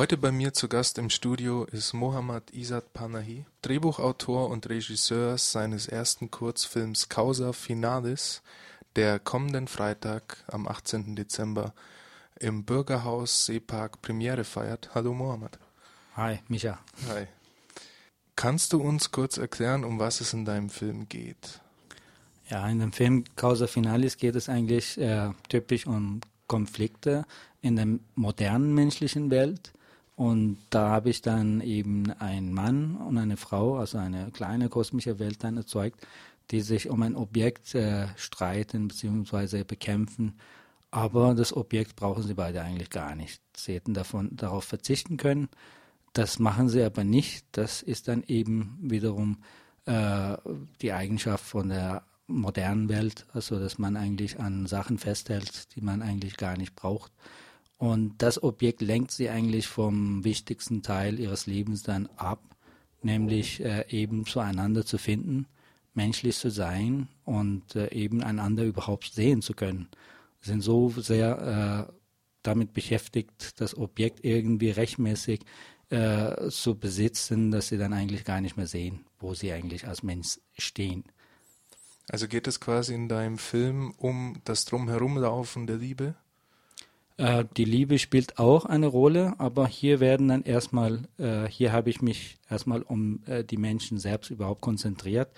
Heute bei mir zu Gast im Studio ist Mohammad Isat Panahi, Drehbuchautor und Regisseur seines ersten Kurzfilms Causa Finalis, der kommenden Freitag am 18. Dezember im Bürgerhaus Seepark Premiere feiert. Hallo Mohammad. Hi, Micha. Hi. Kannst du uns kurz erklären, um was es in deinem Film geht? Ja, in dem Film Causa Finalis geht es eigentlich äh, typisch um Konflikte in der modernen menschlichen Welt. Und da habe ich dann eben einen Mann und eine Frau, also eine kleine kosmische Welt dann erzeugt, die sich um ein Objekt äh, streiten bzw. bekämpfen. Aber das Objekt brauchen sie beide eigentlich gar nicht. Sie hätten davon, darauf verzichten können. Das machen sie aber nicht. Das ist dann eben wiederum äh, die Eigenschaft von der modernen Welt, also dass man eigentlich an Sachen festhält, die man eigentlich gar nicht braucht. Und das Objekt lenkt sie eigentlich vom wichtigsten Teil ihres Lebens dann ab, nämlich äh, eben zueinander zu finden, menschlich zu sein und äh, eben einander überhaupt sehen zu können. Sie sind so sehr äh, damit beschäftigt, das Objekt irgendwie rechtmäßig äh, zu besitzen, dass sie dann eigentlich gar nicht mehr sehen, wo sie eigentlich als Mensch stehen. Also geht es quasi in deinem Film um das Drumherumlaufen der Liebe? Äh, die Liebe spielt auch eine Rolle, aber hier werden dann erstmal, äh, hier habe ich mich erstmal um äh, die Menschen selbst überhaupt konzentriert.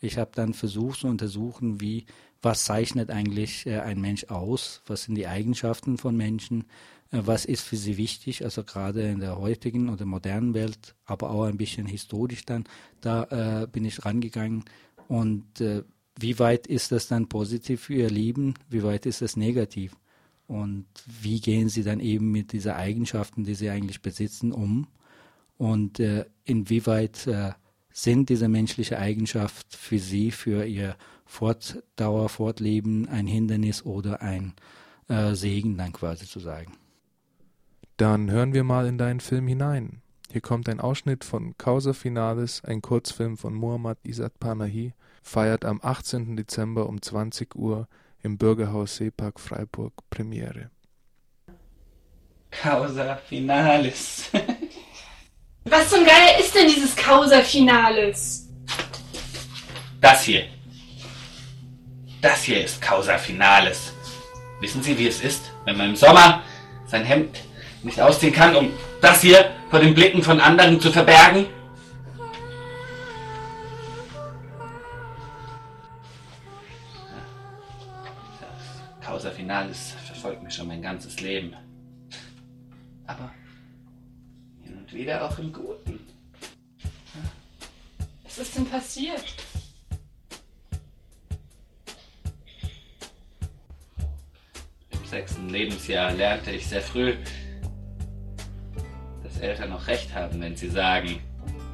Ich habe dann versucht zu untersuchen, wie, was zeichnet eigentlich äh, ein Mensch aus? Was sind die Eigenschaften von Menschen? Äh, was ist für sie wichtig? Also gerade in der heutigen oder modernen Welt, aber auch ein bisschen historisch dann, da äh, bin ich rangegangen und wie weit ist das dann positiv für ihr Leben, wie weit ist das negativ und wie gehen sie dann eben mit dieser Eigenschaften, die sie eigentlich besitzen, um und äh, inwieweit äh, sind diese menschliche Eigenschaft für sie, für ihr Fortdauer, Fortleben ein Hindernis oder ein äh, Segen dann quasi zu sagen. Dann hören wir mal in deinen Film hinein. Hier kommt ein Ausschnitt von Causa Finalis, ein Kurzfilm von Muhammad Isat Panahi, feiert am 18. Dezember um 20 Uhr im Bürgerhaus Seepark Freiburg Premiere. Causa Finalis. Was zum Geier ist denn dieses Causa Finalis? Das hier. Das hier ist Causa Finalis. Wissen Sie, wie es ist, wenn man im Sommer sein Hemd nicht ausziehen kann, um das hier vor den Blicken von anderen zu verbergen? Causa Finalis verfolgt mich schon mein ganzes Leben. Aber hin und wieder auch im Guten. Was ist denn passiert? Im sechsten Lebensjahr lernte ich sehr früh, dass Eltern noch recht haben, wenn sie sagen,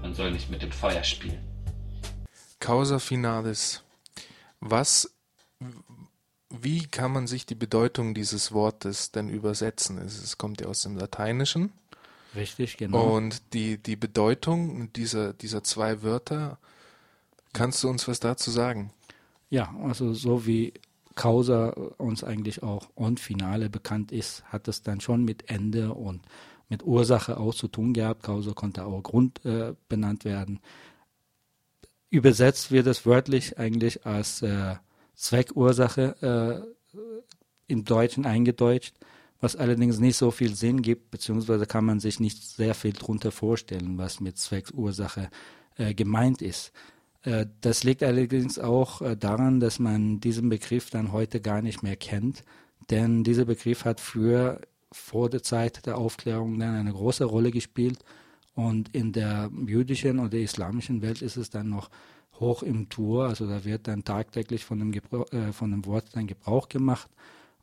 man soll nicht mit dem Feuer spielen. Causa Finalis. Was wie kann man sich die Bedeutung dieses Wortes denn übersetzen? Es kommt ja aus dem Lateinischen. Richtig, genau. Und die, die Bedeutung dieser, dieser zwei Wörter, kannst du uns was dazu sagen? Ja, also so wie Causa uns eigentlich auch und Finale bekannt ist, hat es dann schon mit Ende und mit Ursache auch zu tun gehabt. Causa konnte auch Grund äh, benannt werden. Übersetzt wird es wörtlich eigentlich als äh, Zweckursache äh, im Deutschen eingedeutscht, was allerdings nicht so viel Sinn gibt, beziehungsweise kann man sich nicht sehr viel darunter vorstellen, was mit Zweckursache äh, gemeint ist. Äh, das liegt allerdings auch äh, daran, dass man diesen Begriff dann heute gar nicht mehr kennt, denn dieser Begriff hat früher vor der Zeit der Aufklärung dann eine große Rolle gespielt und in der jüdischen oder islamischen Welt ist es dann noch hoch im Tour. Also da wird dann tagtäglich von dem, Gebrauch, äh, von dem Wort dann Gebrauch gemacht.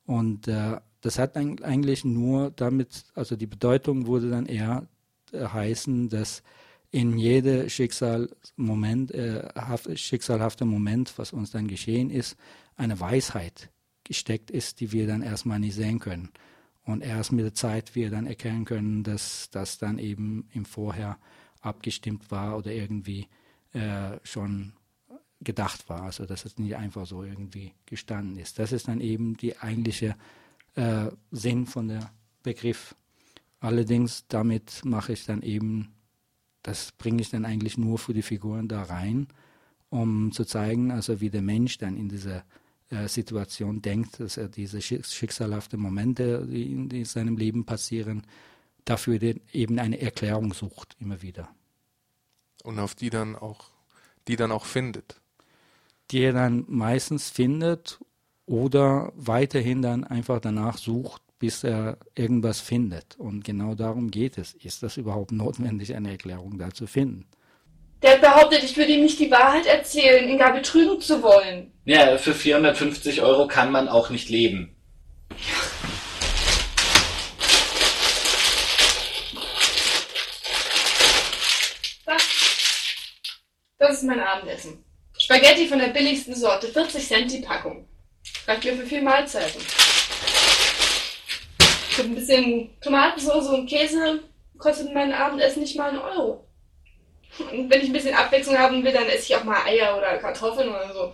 Und äh, das hat eigentlich nur damit, also die Bedeutung wurde dann eher äh, heißen, dass in jede Schicksalmoment, äh, schicksalhafte Moment, was uns dann geschehen ist, eine Weisheit gesteckt ist, die wir dann erstmal nicht sehen können. Und erst mit der Zeit wir dann erkennen können, dass das dann eben im Vorher abgestimmt war oder irgendwie äh, schon gedacht war, also dass es nicht einfach so irgendwie gestanden ist. Das ist dann eben die eigentliche äh, Sinn von der Begriff. Allerdings damit mache ich dann eben, das bringe ich dann eigentlich nur für die Figuren da rein, um zu zeigen, also wie der Mensch dann in dieser äh, Situation denkt, dass er diese schicksalhaften Momente, die in, seinem Leben passieren, dafür eben eine Erklärung sucht, immer wieder. Und auf die dann auch, die dann auch findet. Die er dann meistens findet oder weiterhin dann einfach danach sucht, bis er irgendwas findet. Und genau darum geht es. Ist das überhaupt notwendig, eine Erklärung da zu finden? Der hat behauptet, ich würde ihm nicht die Wahrheit erzählen, ihn gar betrügen zu wollen. Ja, für 450 Euro kann man auch nicht leben. Ist mein Abendessen. Spaghetti von der billigsten Sorte, 40 Cent die Packung. Reicht mir für vier Mahlzeiten. Für ein bisschen Tomatensauce und Käse kostet mein Abendessen nicht mal einen Euro. Und wenn ich ein bisschen Abwechslung haben will, dann esse ich auch mal Eier oder Kartoffeln oder so.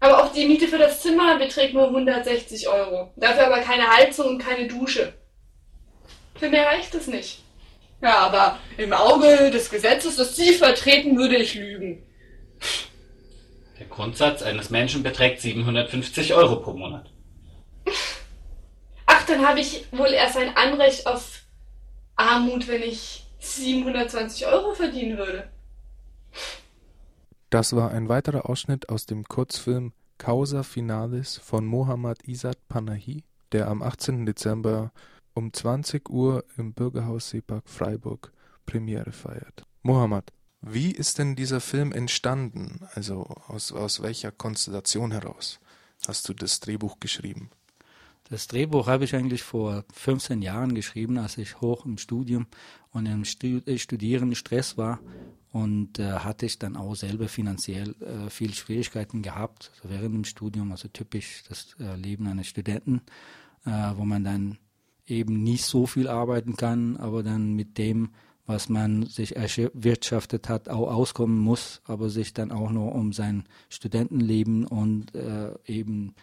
Aber auch die Miete für das Zimmer beträgt nur 160 Euro. Dafür aber keine Heizung und keine Dusche. Für mehr reicht es nicht. Ja, aber im Auge des Gesetzes, das Sie vertreten, würde ich lügen. Der Grundsatz eines Menschen beträgt 750 Euro pro Monat. Ach, dann habe ich wohl erst ein Anrecht auf Armut, wenn ich 720 Euro verdienen würde. Das war ein weiterer Ausschnitt aus dem Kurzfilm Causa Finalis von Mohammad Isat Panahi, der am 18. Dezember um 20 Uhr im Bürgerhaus Seepark Freiburg Premiere feiert. Mohammad, wie ist denn dieser Film entstanden? Also aus, aus welcher Konstellation heraus hast du das Drehbuch geschrieben? Das Drehbuch habe ich eigentlich vor 15 Jahren geschrieben, als ich hoch im Studium und im äh, Studieren Stress war und äh, hatte ich dann auch selber finanziell äh, viel Schwierigkeiten gehabt also während dem Studium, also typisch das äh, Leben eines Studenten, äh, wo man dann eben nicht so viel arbeiten kann, aber dann mit dem, was man sich erwirtschaftet hat, auch auskommen muss, aber sich dann auch nur um sein Studentenleben und äh, eben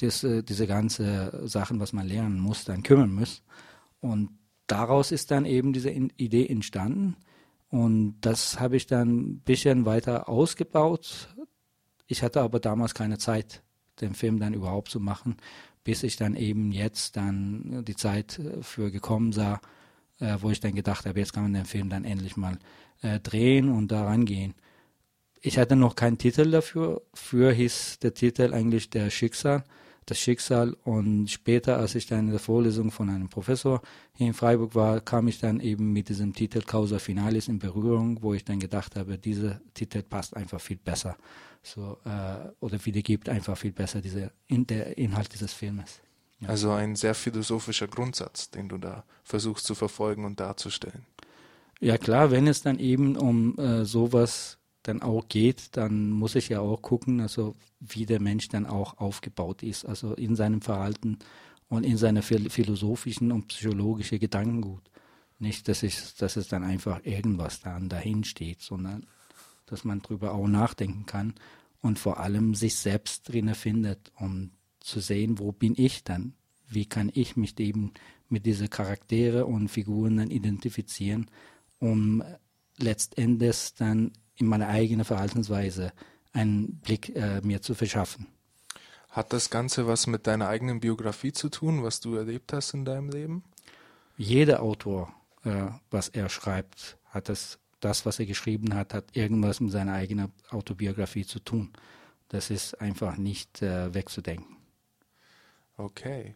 das, äh, diese ganze Sachen, was man lernen muss, dann kümmern muss. Und daraus ist dann eben diese Idee entstanden. Und das habe ich dann ein bisschen weiter ausgebaut. Ich hatte aber damals keine Zeit, den Film dann überhaupt zu machen, bis ich dann eben jetzt dann die Zeit äh, für gekommen sah, äh, wo ich dann gedacht habe, jetzt kann man den Film dann endlich mal äh, drehen und da rangehen. Ich hatte noch keinen Titel dafür. Für hieß der Titel eigentlich Der Schicksal das Schicksal. Und später, als ich dann in der Vorlesung von einem Professor hier in Freiburg war, kam ich dann eben mit diesem Titel Causa Finalis in Berührung, wo ich dann gedacht habe, dieser Titel passt einfach viel besser. So, äh, oder wiedergibt einfach viel besser diese, in, der Inhalt dieses Filmes. Ja. Also ein sehr philosophischer Grundsatz, den du da versuchst zu verfolgen und darzustellen. Ja klar, wenn es dann eben um äh, sowas dann auch geht, dann muss ich ja auch gucken, also wie der Mensch dann auch aufgebaut ist, also in seinem Verhalten und in seiner philosophischen und psychologischen Gedankengut. Nicht, dass, ich, dass es dann einfach irgendwas dann dahin steht, sondern dass man darüber auch nachdenken kann und vor allem sich selbst drin findet, um zu sehen, wo bin ich dann? Wie kann ich mich eben mit diesen Charaktere und Figuren dann identifizieren, um letztendlich dann in meine eigene Verhaltensweise einen Blick äh, mir zu verschaffen. Hat das Ganze was mit deiner eigenen Biografie zu tun, was du erlebt hast in deinem Leben? Jeder Autor, äh, was er schreibt, hat das, das, was er geschrieben hat, hat irgendwas mit seiner eigenen Autobiografie zu tun. Das ist einfach nicht äh, wegzudenken. Okay.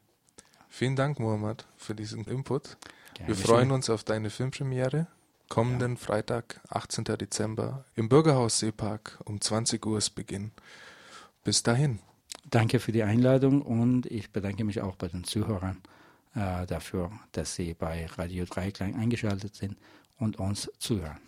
Vielen Dank, Muhammad, für diesen Input. Gerne Wir freuen uns auf deine Filmpremiere kommenden ja. Freitag, 18. Dezember, im Bürgerhaus Seepark um 20 Uhr ist Beginn. Bis dahin. Danke für die Einladung und ich bedanke mich auch bei den Zuhörern äh, dafür, dass sie bei Radio Dreiklang eingeschaltet sind und uns zuhören.